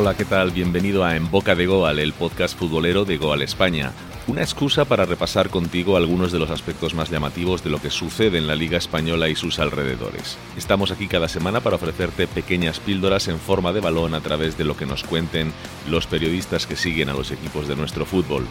Hola, ¿qué tal? Bienvenido a En Boca de Goal, el podcast futbolero de Goal España. Una excusa para repasar contigo algunos de los aspectos más llamativos de lo que sucede en la Liga Española y sus alrededores. Estamos aquí cada semana para ofrecerte pequeñas píldoras en forma de balón a través de lo que nos cuenten los periodistas que siguen a los equipos de nuestro fútbol.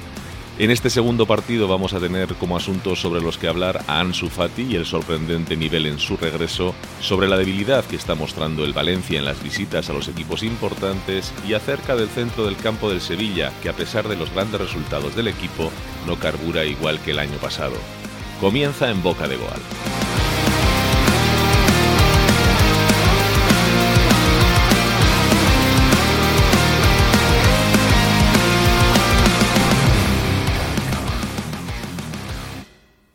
En este segundo partido vamos a tener como asuntos sobre los que hablar a Ansu Fati y el sorprendente nivel en su regreso, sobre la debilidad que está mostrando el Valencia en las visitas a los equipos importantes y acerca del centro del campo del Sevilla, que a pesar de los grandes resultados del equipo, no carbura igual que el año pasado. Comienza en Boca de Goal.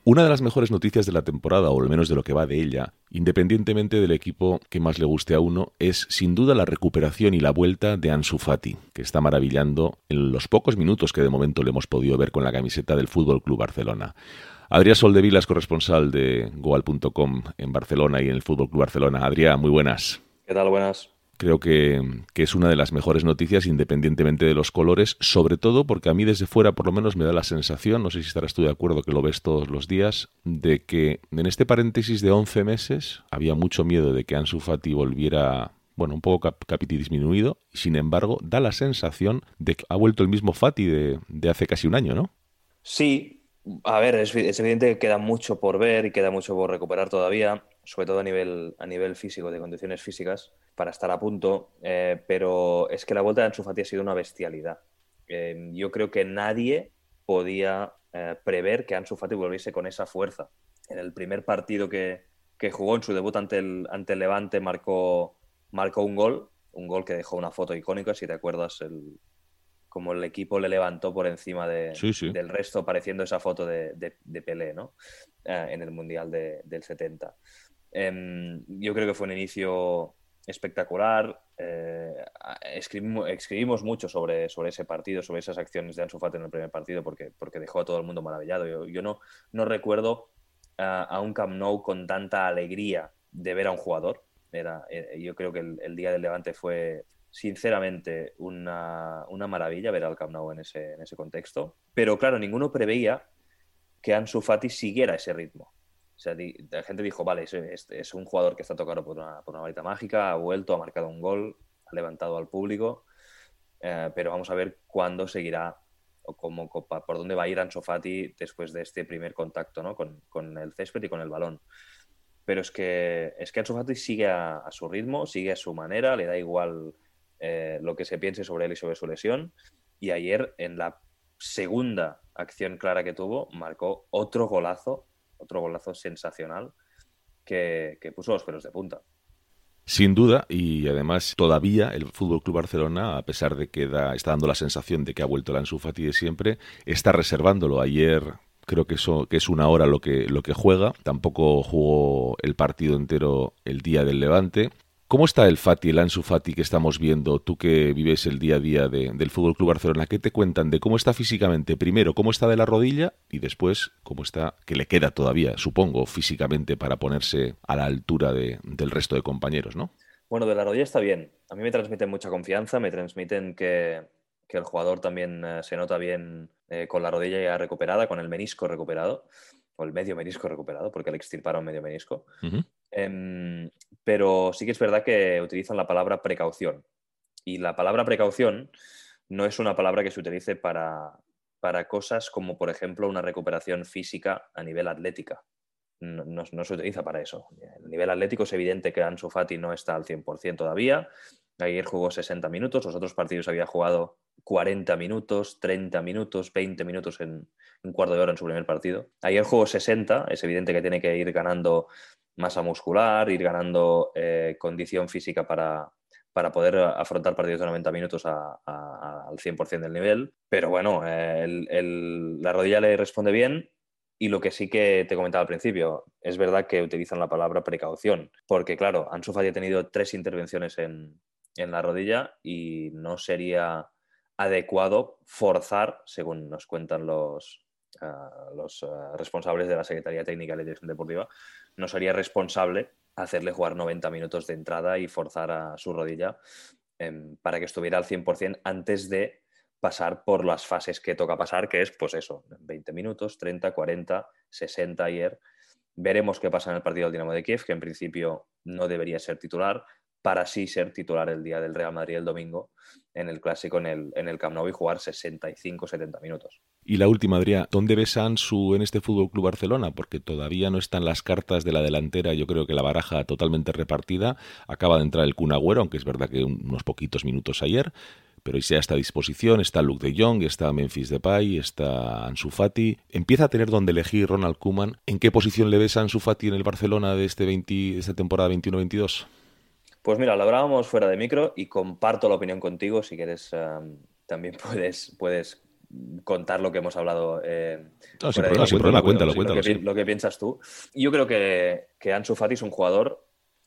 Una de las mejores noticias de la temporada, o al menos de lo que va de ella, independientemente del equipo que más le guste a uno, es sin duda la recuperación y la vuelta de Ansu Fati, que está maravillando en los pocos minutos que de momento le hemos podido ver con la camiseta del Fútbol Club Barcelona. Adrián Soldevila es corresponsal de Goal.com en Barcelona y en el Fútbol Barcelona. Adrián, muy buenas. ¿Qué tal? Buenas creo que, es una de las mejores noticias independientemente de los colores, sobre todo porque a mí desde fuera por lo menos me da la sensación, no sé si estarás tú de acuerdo que lo ves todos los días, de que en este paréntesis de 11 meses había mucho miedo de que Ansu Fati volviera bueno, un poco cap disminuido, y sin embargo da la sensación de que ha vuelto el mismo Fati de, hace casi un año, ¿no? Sí, a ver, es, evidente que queda mucho por ver y queda mucho por recuperar todavía sobre todo a nivel, a nivel físico, de condiciones físicas, para estar a punto. Eh, pero es que la vuelta de Ansu Fati ha sido una bestialidad. Eh, yo creo que nadie podía eh, prever que Ansu Fati volviese con esa fuerza. En el primer partido que, jugó en su debut ante el, ante el Levante marcó, marcó un gol, un gol que dejó una foto icónica, si te acuerdas, el, como el equipo le levantó por encima de, del resto, pareciendo esa foto de, de, Pelé ¿no? en el Mundial del 70. Em, yo creo que fue un inicio espectacular. Eh, escribimos, mucho sobre, sobre ese partido, sobre esas acciones de Ansu Fati en el primer partido, porque, porque dejó a todo el mundo maravillado. Yo, no, no recuerdo a un Camp Nou con tanta alegría de ver a un jugador. Era, eh, yo creo que el, día del Levante fue, sinceramente, una, una, maravilla ver al Camp Nou en ese, en ese contexto. Pero claro, ninguno preveía que Ansu Fati siguiera ese ritmo. O sea, la gente dijo, vale, es, un jugador que está tocado por una, por una, varita mágica, ha vuelto, ha marcado un gol, ha levantado al público, eh, pero vamos a ver cuándo seguirá o cómo, por dónde va a ir Ansu Fati después de este primer contacto ¿no? con, el césped y con el balón. Pero es que, es que Ansu Fati sigue a, su ritmo, sigue a su manera, le da igual eh, lo que se piense sobre él y sobre su lesión. Y ayer, en la segunda acción clara que tuvo, marcó otro golazo otro golazo sensacional que, puso los pelos de punta. Sin duda, y además todavía el Fútbol Club Barcelona, a pesar de que está dando la sensación de que ha vuelto el Ansu Fati de siempre, está reservándolo. Ayer creo que eso es una hora lo que lo que juega. Tampoco jugó el partido entero el día del Levante. ¿Cómo está el Fati, el Ansu Fati que estamos viendo? Tú que vives el día a día del Fútbol Club Barcelona, ¿qué te cuentan de cómo está físicamente? Primero, cómo está de la rodilla y después, cómo está, que le queda todavía, supongo, físicamente para ponerse a la altura del resto de compañeros, ¿no? Bueno, de la rodilla está bien. A mí me transmiten mucha confianza, me transmiten que, el jugador también eh, se nota bien eh, con la rodilla ya recuperada, con el menisco recuperado, o el medio menisco recuperado, porque le extirparon medio menisco. Em, pero sí que es verdad que utilizan la palabra precaución. Y la palabra precaución no es una palabra que se utilice para, para cosas como, por ejemplo, una recuperación física a nivel atlética. No, no, se utiliza para eso. A nivel atlético es evidente que Ansu Fati no está al 100% todavía. Ayer jugó 60 minutos, los otros partidos había jugado 40 minutos, 30 minutos, 20 minutos en un cuarto de hora en su primer partido. Ayer jugó 60, es evidente que tiene que ir ganando masa muscular, ir ganando eh, condición física para, para poder afrontar partidos de 90 minutos al 100% del nivel. Pero bueno, eh, la rodilla le responde bien. Y lo que sí que te comentaba al principio, es verdad que utilizan la palabra precaución, porque claro, Ansu Fati ha tenido tres intervenciones en, la rodilla y no sería adecuado forzar, según nos cuentan los, los ah, responsables de la Secretaría Técnica de la Dirección Deportiva, no sería responsable hacerle jugar 90 minutos de entrada y forzar a su rodilla em, para que estuviera al 100% antes de pasar por las fases que toca pasar, que es pues eso, 20 minutos, 30, 40, 60 ayer. Veremos qué pasa en el partido del Dinamo de Kiev, que en principio no debería ser titular, para así ser titular el día del Real Madrid el domingo en el clásico en el, en el Camp Nou y jugar 65-70 minutos. Y la última, Adrián, ¿dónde ves a Ansu en este Fútbol Club Barcelona? Porque todavía no están las cartas de la delantera, yo creo que la baraja totalmente repartida. Acaba de entrar el Kun Agüero, aunque es verdad que unos poquitos minutos ayer pero ya está a disposición, está Luke de Jong, está Memphis Depay, está Ansu Fati. Empieza a tener donde elegir Ronald Koeman. ¿En qué posición le ves a Ansu Fati en el Barcelona de, este 20, esta temporada 21-22? Pues mira, lo hablábamos fuera de micro y comparto la opinión contigo. Si quieres, em, también puedes, puedes contar lo que hemos hablado. Eh, no, sin problema, cuéntalo, cuéntalo. Lo que, lo que, piensas tú. Yo creo que, que Ansu Fati es un jugador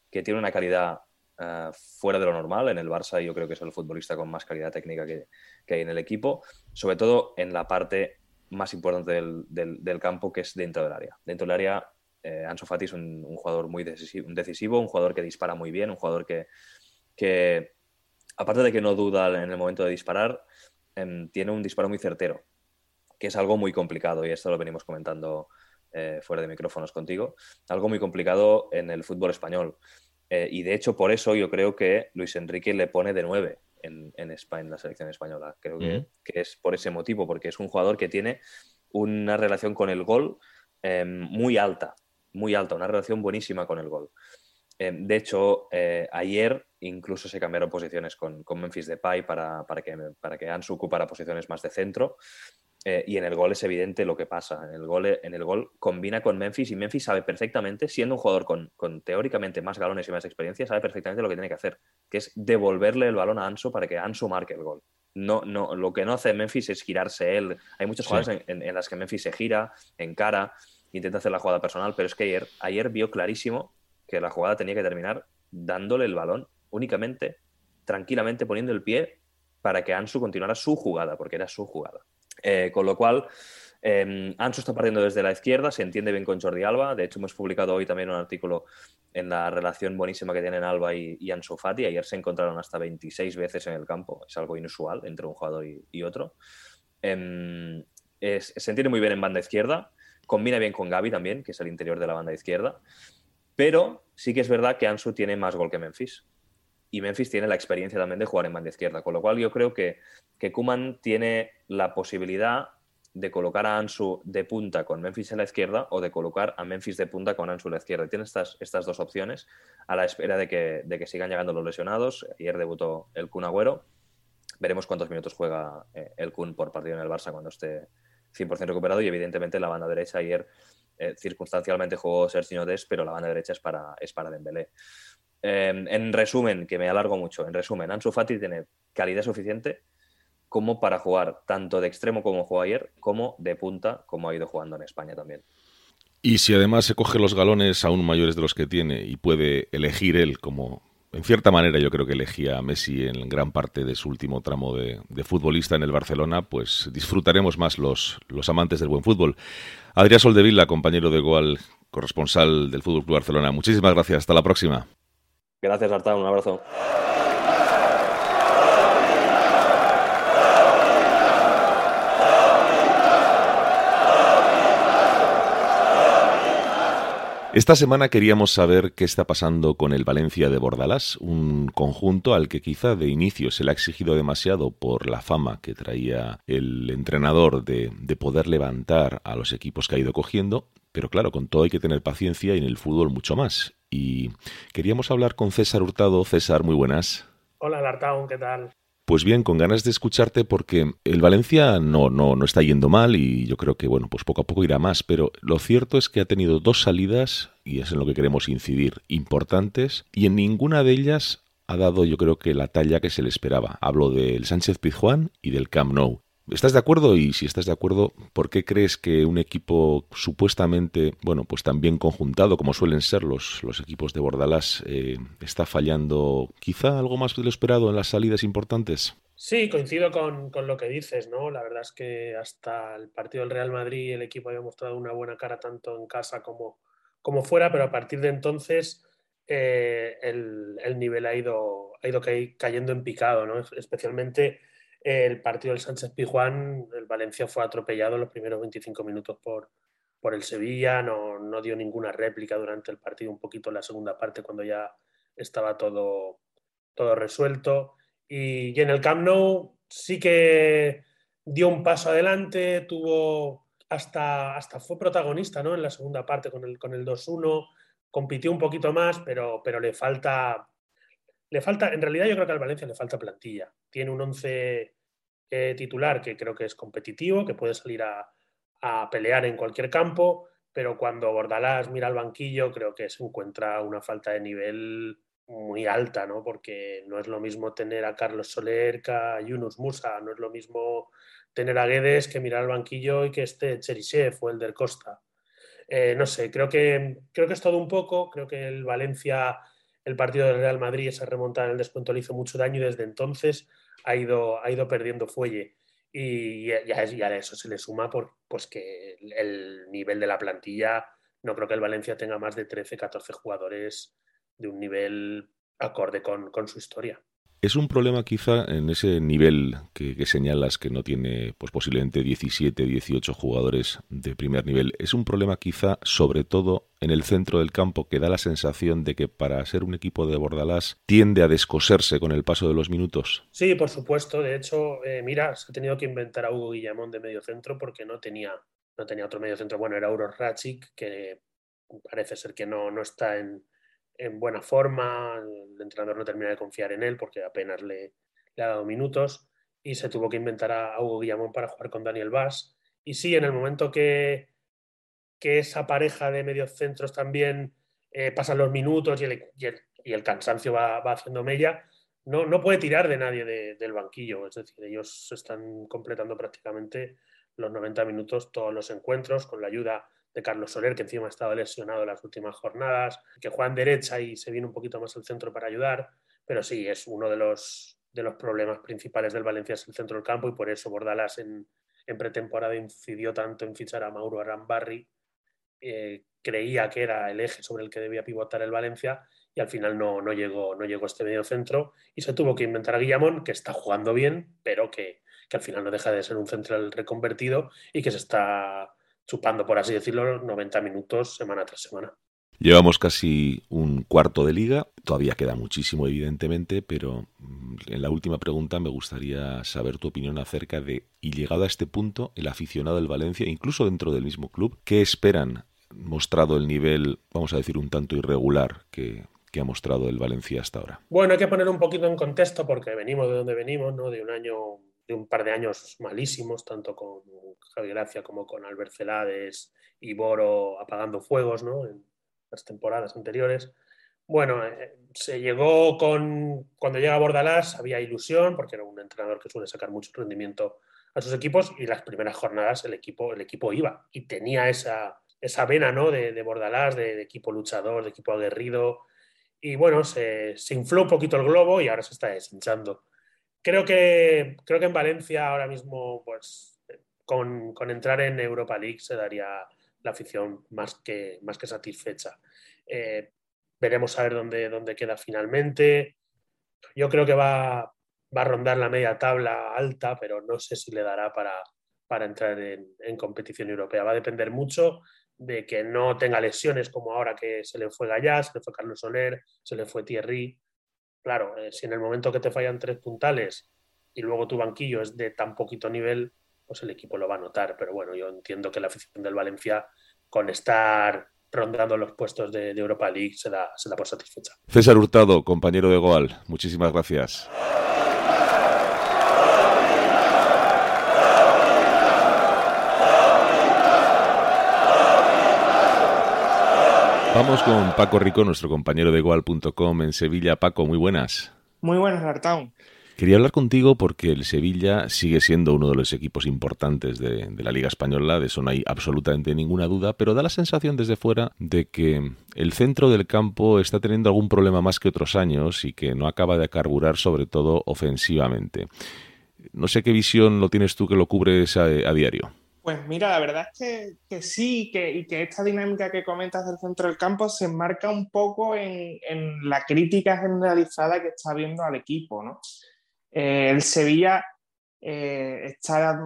que tiene una calidad eh, fuera de lo normal. En el Barça yo creo que es el futbolista con más calidad técnica que, hay en el equipo, sobre todo en la parte más importante del, campo que es dentro del área. Dentro del área, eh, Ansu Fati es un, jugador muy decisivo, un jugador que dispara muy bien, un jugador que, que aparte de que no duda en el momento de disparar, em, tiene un disparo muy certero, que es algo muy complicado y esto lo venimos comentando eh, fuera de micrófonos contigo, algo muy complicado en el fútbol español. Eh, y de hecho, por eso yo creo que Luis Enrique le pone de nueve en, en España, en la selección española. Creo que, es por ese motivo, porque es un jugador que tiene una relación con el gol em, muy alta, muy alta, una relación buenísima con el gol. Em, de hecho, eh, ayer incluso se cambiaron posiciones con, con Memphis Depay para, para, que, para que Ansu ocupara posiciones más de centro. Eh, y en el gol es evidente lo que pasa. En el, gol, en el gol combina con Memphis y Memphis sabe perfectamente, siendo un jugador con, teóricamente más galones y más experiencia, sabe perfectamente lo que tiene que hacer, que es devolverle el balón a Anso para que Anso marque el gol. No, no, lo que no hace Memphis es girarse él. Hay muchas jugadas en, las que Memphis se gira, encara, intenta hacer la jugada personal, pero es que ayer, ayer vio clarísimo que la jugada tenía que terminar dándole el balón únicamente, tranquilamente poniendo el pie para que Ansu continuara su jugada, porque era su jugada. Eh, con lo cual, eh, Ansu está partiendo desde la izquierda, se entiende bien con Jordi Alba. De hecho, hemos publicado hoy también un artículo en la relación buenísima que tienen Alba y, Ansu Fati. Ayer se encontraron hasta 26 veces en el campo. Es algo inusual entre un jugador y, otro. Em, se entiende muy bien en banda izquierda. Combina bien con Gaby también, que es el interior de la banda izquierda. Pero sí que es verdad que Ansu tiene más gol que Memphis y Memphis tiene la experiencia también de jugar en banda izquierda, con lo cual yo creo que, que Kuman tiene la posibilidad de colocar a Ansu de punta con Memphis en la izquierda o de colocar a Memphis de punta con Ansu en la izquierda. Tiene estas, estas dos opciones a la espera de que, de que sigan llegando los lesionados. Ayer debutó el Kun Agüero. Veremos cuántos minutos juega eh, el Kun por partido en el Barça cuando esté 100% recuperado y evidentemente la banda derecha ayer eh, circunstancialmente jugó Sergio Des, pero la banda derecha es para, es para Dembélé. Em, en resumen, que me alargo mucho, en resumen, Ansu Fati tiene calidad suficiente como para jugar tanto de extremo como jugó ayer, como de punta, como ha ido jugando en España también. Y si además se coge los galones aún mayores de los que tiene y puede elegir él como, en cierta manera yo creo que elegía a Messi en gran parte de su último tramo de, futbolista en el Barcelona, pues disfrutaremos más los, los amantes del buen fútbol. Adrián Soldevilla, compañero de Goal, corresponsal del Fútbol Club Barcelona. Muchísimas gracias. Hasta la próxima. Gracias, Arta. Un abrazo. Esta semana queríamos saber qué está pasando con el Valencia de Bordalás, un conjunto al que quizá de inicio se le ha exigido demasiado por la fama que traía el entrenador de, de poder levantar a los equipos que ha ido cogiendo, pero claro, con todo hay que tener paciencia y en el fútbol mucho más y queríamos hablar con César Hurtado. César, muy buenas. Hola, Lartaun, ¿qué tal? Pues bien, con ganas de escucharte porque el Valencia no, no, no está yendo mal y yo creo que bueno, pues poco a poco irá más, pero lo cierto es que ha tenido dos salidas, y es en lo que queremos incidir, importantes, y en ninguna de ellas ha dado yo creo que la talla que se le esperaba. Hablo del Sánchez Pizjuán y del Camp Nou. ¿Estás de acuerdo? Y si estás de acuerdo, ¿por qué crees que un equipo supuestamente, bueno, pues tan bien conjuntado como suelen ser los, los equipos de Bordalás, eh, está fallando quizá algo más de lo esperado en las salidas importantes? Sí, coincido con, lo que dices, ¿no? La verdad es que hasta el partido del Real Madrid el equipo había mostrado una buena cara tanto en casa como, como fuera, pero a partir de entonces eh, el, nivel ha ido, ha ido cayendo en picado, ¿no? especialmente el partido del Sánchez Pijuán, el Valencia fue atropellado en los primeros 25 minutos por, por el Sevilla, no, no, dio ninguna réplica durante el partido, un poquito en la segunda parte cuando ya estaba todo, todo resuelto. Y, en el Camp Nou sí que dio un paso adelante, tuvo hasta, hasta fue protagonista ¿no? en la segunda parte con el, con el 2-1, compitió un poquito más, pero, pero le falta le falta, en realidad yo creo que al Valencia le falta plantilla. Tiene un 11 eh, titular que creo que es competitivo, que puede salir a, pelear en cualquier campo, pero cuando Bordalás mira al banquillo creo que se encuentra una falta de nivel muy alta, ¿no? Porque no es lo mismo tener a Carlos Soler que a Yunus Musa, no es lo mismo tener a Guedes que mirar al banquillo y que esté Cherisev o el del Costa. Eh, no sé, creo que, creo que es todo un poco, creo que el Valencia el partido del Real Madrid, esa remontada en el descuento le hizo mucho daño y desde entonces ha ido, ha ido perdiendo fuelle. Y ya, a eso se le suma por, pues que el nivel de la plantilla, no creo que el Valencia tenga más de 13, 14 jugadores de un nivel acorde con su historia. Es un problema quizá en ese nivel que, señalas que no tiene pues posiblemente 17, 18 jugadores de primer nivel. Es un problema quizá sobre todo en el centro del campo que da la sensación de que para ser un equipo de Bordalás tiende a descoserse con el paso de los minutos. Sí, por supuesto. De hecho, eh, mira, se ha tenido que inventar a Hugo Guillamón de medio centro porque no tenía, no tenía otro medio centro. Bueno, era Euro Racic, que parece ser que no, no está en, en buena forma, el entrenador no termina de confiar en él porque apenas le, ha dado minutos y se tuvo que inventar a, Hugo Guillamón para jugar con Daniel Vaz. Y sí, en el momento que, que esa pareja de medios centros también eh, pasan los minutos y el, y el, cansancio va, va, haciendo mella, no, no puede tirar de nadie del banquillo. Es decir, ellos están completando prácticamente los 90 minutos todos los encuentros con la ayuda de Carlos Soler, que encima ha estado lesionado las últimas jornadas, que juega en derecha y se viene un poquito más al centro para ayudar, pero sí, es uno de los, de los problemas principales del Valencia, es el centro del campo y por eso Bordalas en, en pretemporada incidió tanto en fichar a Mauro Arambarri, eh, creía que era el eje sobre el que debía pivotar el Valencia y al final no, no, llegó, no llegó este medio centro y se tuvo que inventar a Guillamón, que está jugando bien, pero que, que al final no deja de ser un central reconvertido y que se está chupando, por así decirlo, 90 minutos semana tras semana. Llevamos casi un cuarto de liga, todavía queda muchísimo evidentemente, pero mm, en la última pregunta me gustaría saber tu opinión acerca de, y llegado a este punto, el aficionado del Valencia, incluso dentro del mismo club, ¿qué esperan? Mostrado el nivel, vamos a decir, un tanto irregular que, que ha mostrado el Valencia hasta ahora. Bueno, hay que poner un poquito en contexto porque venimos de donde venimos, ¿no? De un año de un par de años malísimos, tanto con Javier Gracia como con Albert Celades y Boro apagando fuegos ¿no? en las temporadas anteriores. Bueno, eh, se llegó con. Cuando llega Bordalás había ilusión, porque era un entrenador que suele sacar mucho rendimiento a sus equipos, y las primeras jornadas el equipo, el equipo iba y tenía esa, esa vena ¿no? de, de Bordalás, de, equipo luchador, de equipo aguerrido. Y bueno, se, se infló un poquito el globo y ahora se está deshinchando creo que, creo que en Valencia ahora mismo, pues con, entrar en Europa League se daría la afición más que, más que satisfecha. Eh, veremos a ver dónde, dónde queda finalmente. Yo creo que va, va, a rondar la media tabla alta, pero no sé si le dará para, para entrar en, en, competición europea. Va a depender mucho de que no tenga lesiones como ahora que se le fue Gallas, se le fue Carlos Soler, se le fue Thierry. Claro, eh, si en el momento que te fallan tres puntales y luego tu banquillo es de tan poquito nivel, pues el equipo lo va a notar. Pero bueno, yo entiendo que la afición del Valencia, con estar rondando los puestos de, Europa League, se da, se da por satisfecha. César Hurtado, compañero de Goal, muchísimas gracias. Vamos con Paco Rico, nuestro compañero de Goal.com en Sevilla. Paco, muy buenas. Muy buenas, Artaun. Quería hablar contigo porque el Sevilla sigue siendo uno de los equipos importantes de, la Liga Española, de eso no hay absolutamente ninguna duda, pero da la sensación desde fuera de que el centro del campo está teniendo algún problema más que otros años y que no acaba de carburar sobre todo ofensivamente. No sé qué visión lo tienes tú que lo cubres a diario. Pues mira, la verdad es que, que sí, que, y que esta dinámica que comentas del centro del campo se enmarca un poco en, en la crítica generalizada que está viendo al equipo, ¿no? Eh, el Sevilla eh, está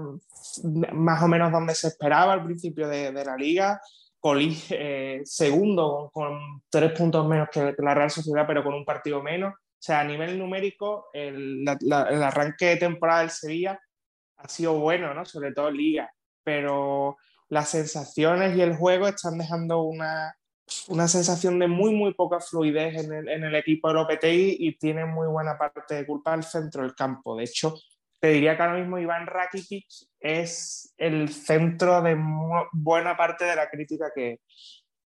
más o menos donde se esperaba al principio de, de la liga, Colí eh, segundo con, tres puntos menos que la Real Sociedad, pero con un partido menos. O sea, a nivel numérico, el, el arranque de temporada del Sevilla ha sido bueno, ¿no? Sobre todo en liga pero las sensaciones y el juego están dejando una, una sensación de muy, muy poca fluidez en el, en el equipo de Lopetegui y tiene muy buena parte de culpa al centro del campo. De hecho, te diría que ahora mismo Iván Rakitic es el centro de buena parte de la crítica que,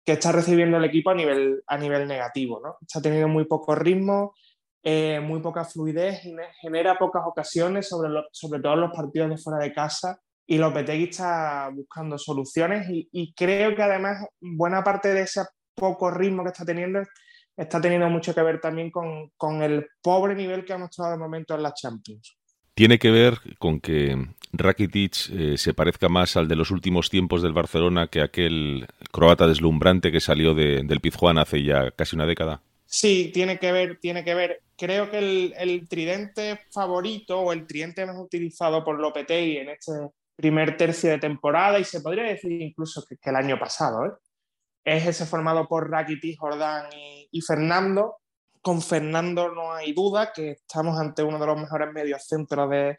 que, está recibiendo el equipo a nivel, a nivel negativo. ¿no? Está teniendo muy poco ritmo, eh, muy poca fluidez, genera pocas ocasiones, sobre, sobre todo en los partidos de fuera de casa y Lopetegui está buscando soluciones y, creo que además buena parte de ese poco ritmo que está teniendo está teniendo mucho que ver también con, con el pobre nivel que ha mostrado de momento en la Champions. Tiene que ver con que Rakitic eh, se parezca más al de los últimos tiempos del Barcelona que aquel croata deslumbrante que salió de, del Pizjuán hace ya casi una década. Sí, tiene que ver, tiene que ver. Creo que el, el tridente favorito o el tridente más utilizado por Lopetegui en este primer tercio de temporada y se podría decir incluso que, el año pasado. ¿eh? Es ese formado por Rakitic, Jordán y, Fernando. Con Fernando no hay duda que estamos ante uno de los mejores mediocentros de,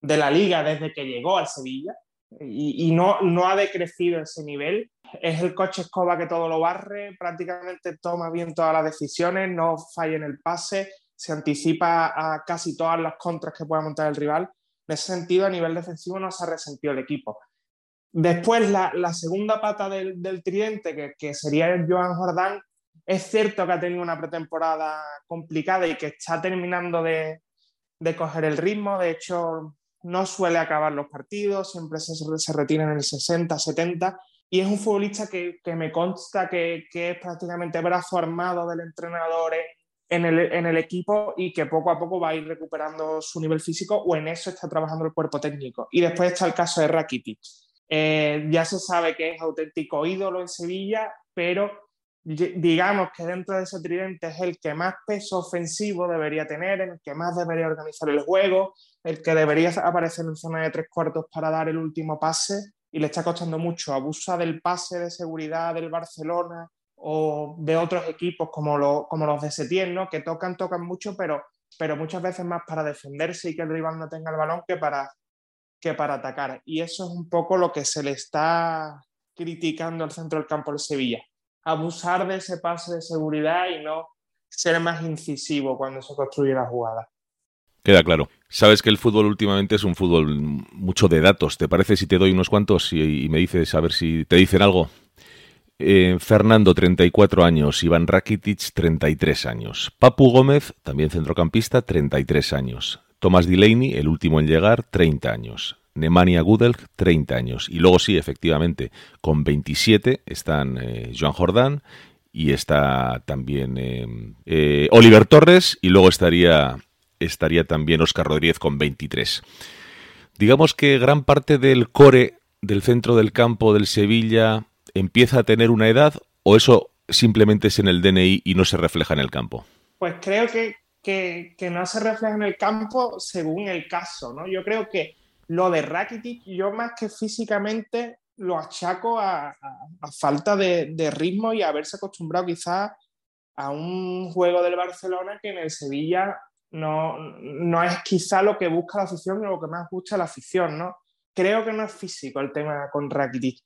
de la liga desde que llegó al Sevilla y, y, no, no ha decrecido ese nivel. Es el coche escoba que todo lo barre, prácticamente toma bien todas las decisiones, no falla en el pase, se anticipa a casi todas las contras que pueda montar el rival en ese sentido, a nivel defensivo no se ha resentido el equipo. Después, la, segunda pata del, del tridente, que, sería el Joan Jordán, es cierto que ha tenido una pretemporada complicada y que está terminando de, coger el ritmo. De hecho, no suele acabar los partidos, siempre se, se retira en el 60, 70. Y es un futbolista que, me consta que, es prácticamente brazo armado del entrenador en en el, equipo y que poco a poco va a ir recuperando su nivel físico o en eso está trabajando el cuerpo técnico. Y después está el caso de Rakitic. Eh, ya se sabe que es auténtico ídolo en Sevilla, pero digamos que dentro de ese tridente es el que más peso ofensivo debería tener, el que más debería organizar el juego, el que debería aparecer en zona de tres cuartos para dar el último pase y le está costando mucho. Abusa del pase de seguridad del Barcelona, o de otros equipos como, lo, como los de Setién, ¿no? que tocan, tocan mucho, pero, pero muchas veces más para defenderse y que el rival no tenga el balón que para, que para atacar. Y eso es un poco lo que se le está criticando al centro del campo de Sevilla. Abusar de ese pase de seguridad y no ser más incisivo cuando se construye la jugada. Queda claro. Sabes que el fútbol últimamente es un fútbol mucho de datos. ¿Te parece si te doy unos cuantos y, y me dices a ver si te dicen algo? Eh, Fernando, 34 años. Iván Rakitic, 33 años. Papu Gómez, también centrocampista, 33 años. Thomas Delaney, el último en llegar, 30 años. Nemanja Gudelj, 30 años. Y luego sí, efectivamente, con 27 están eh, Joan Jordán y está también eh, eh, Oliver Torres y luego estaría, estaría también Oscar Rodríguez con 23. Digamos que gran parte del core del centro del campo del Sevilla empieza a tener una edad o eso simplemente es en el DNI y no se refleja en el campo? Pues creo que, que, no se refleja en el campo según el caso, ¿no? Yo creo que lo de Rakitic, yo más que físicamente lo achaco a, falta de, de, ritmo y a haberse acostumbrado quizás a un juego del Barcelona que en el Sevilla no, no es quizá lo que busca la afición o lo que más gusta la afición, ¿no? Creo que no es físico el tema con Rakitic.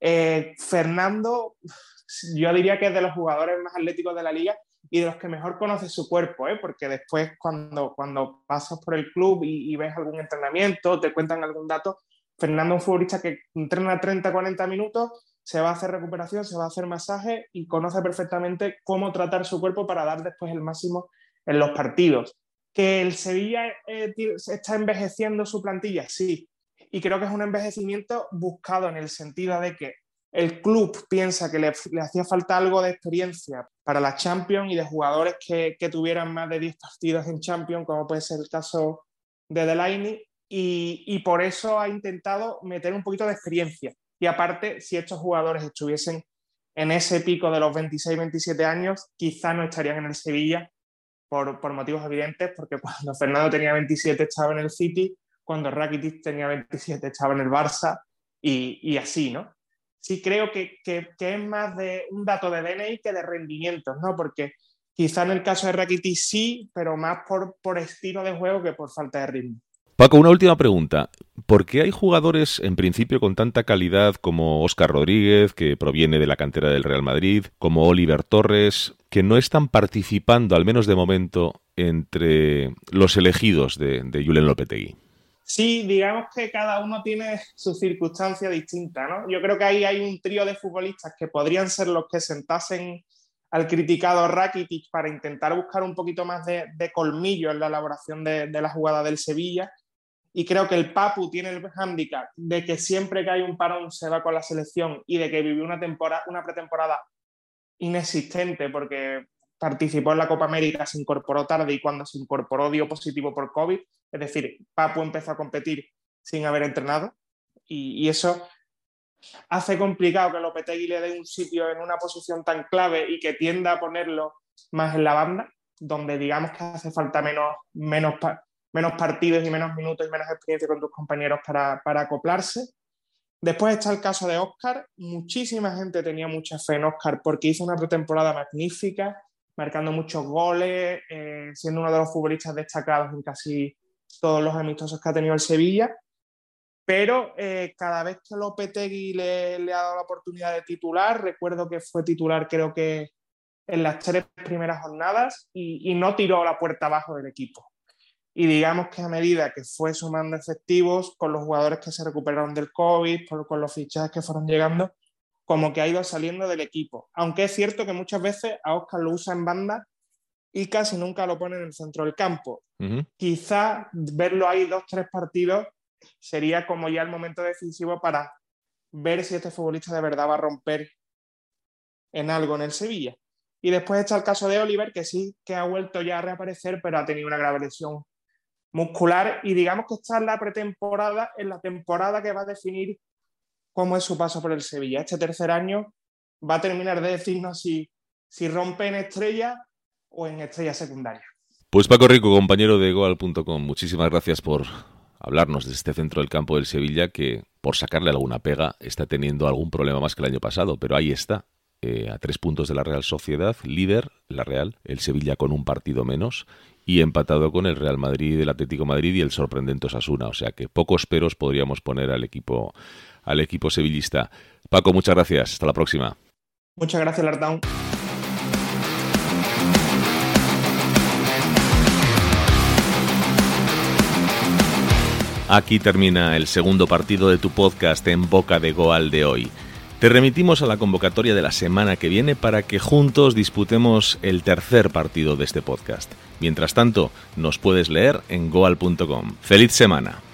Eh, Fernando, yo diría que es de los jugadores más atléticos de la liga y de los que mejor conoce su cuerpo, ¿eh? porque después cuando, cuando pasas por el club y, ves algún entrenamiento, te cuentan algún dato, Fernando es un futbolista que entrena 30, 40 minutos, se va a hacer recuperación, se va a hacer masaje y conoce perfectamente cómo tratar su cuerpo para dar después el máximo en los partidos. Que el Sevilla eh, está envejeciendo su plantilla, sí, y creo que es un envejecimiento buscado en el sentido de que el club piensa que le, le hacía falta algo de experiencia para la Champions y de jugadores que, que, tuvieran más de 10 partidos en Champions, como puede ser el caso de Delaney, y, por eso ha intentado meter un poquito de experiencia. Y aparte, si estos jugadores estuviesen en ese pico de los 26-27 años, quizá no estarían en el Sevilla por, por, motivos evidentes, porque cuando Fernando tenía 27 estaba en el City, cuando Rakitic tenía 27 estaba en el Barça y, y así, ¿no? Sí creo que, que, que, es más de un dato de DNI que de rendimientos, ¿no? Porque quizá en el caso de Rakitic sí, pero más por, por estilo de juego que por falta de ritmo. Paco, una última pregunta. ¿Por qué hay jugadores en principio con tanta calidad como Óscar Rodríguez, que proviene de la cantera del Real Madrid, como Oliver Torres, que no están participando, al menos de momento, entre los elegidos de, de Julen Lopetegui? Sí, digamos que cada uno tiene su circunstancia distinta, ¿no? Yo creo que ahí hay un trío de futbolistas que podrían ser los que sentasen al criticado Rakitic para intentar buscar un poquito más de, colmillo en la elaboración de, la jugada del Sevilla y creo que el Papu tiene el hándicap de que siempre que hay un parón se va con la selección y de que vivió una, temporada, una pretemporada inexistente porque participó en la Copa América, se incorporó tarde y cuando se incorporó dio positivo por COVID. Es decir, Papu empezó a competir sin haber entrenado y, y eso hace complicado que Lopetegui le dé un sitio en una posición tan clave y que tienda a ponerlo más en la banda, donde digamos que hace falta menos, menos, menos partidos y menos minutos y menos experiencia con tus compañeros para, para acoplarse. Después está el caso de Oscar. Muchísima gente tenía mucha fe en Oscar porque hizo una pretemporada magnífica, marcando muchos goles, eh, siendo uno de los futbolistas destacados en casi todos los amistosos que ha tenido el Sevilla. Pero eh, cada vez que Lopetegui le, le ha dado la oportunidad de titular, recuerdo que fue titular creo que en las tres primeras jornadas y, y no tiró la puerta abajo del equipo. Y digamos que a medida que fue sumando efectivos con los jugadores que se recuperaron del COVID, con los fichajes que fueron llegando, como que ha ido saliendo del equipo. Aunque es cierto que muchas veces a Oscar lo usa en banda y casi nunca lo pone en el centro del campo. Quizá verlo ahí dos, tres partidos sería como ya el momento decisivo para ver si este futbolista de verdad va a romper en algo en el Sevilla. Y después está el caso de Oliver, que sí que ha vuelto ya a reaparecer, pero ha tenido una grave lesión muscular y digamos que está en la pretemporada, en la temporada que va a definir cómo es su paso por el Sevilla. Este tercer año va a terminar de decirnos si, si rompe en estrella o en estrella secundaria. Pues Paco Rico, compañero de Goal.com, muchísimas gracias por hablarnos de este centro del campo del Sevilla que, por sacarle alguna pega, está teniendo algún problema más que el año pasado, pero ahí está, eh, a tres puntos de la Real Sociedad, líder, la Real, el Sevilla con un partido menos y empatado con el Real Madrid, el Atlético Madrid y el sorprendente Osasuna. O sea que pocos peros podríamos poner al equipo, al equipo sevillista. Paco, muchas gracias. Hasta la próxima. Muchas gracias, Lartown. Aquí termina el segundo partido de tu podcast en Boca de Goal de hoy. Te remitimos a la convocatoria de la semana que viene para que juntos disputemos el tercer partido de este podcast. Mientras tanto, nos puedes leer en goal.com. ¡Feliz semana!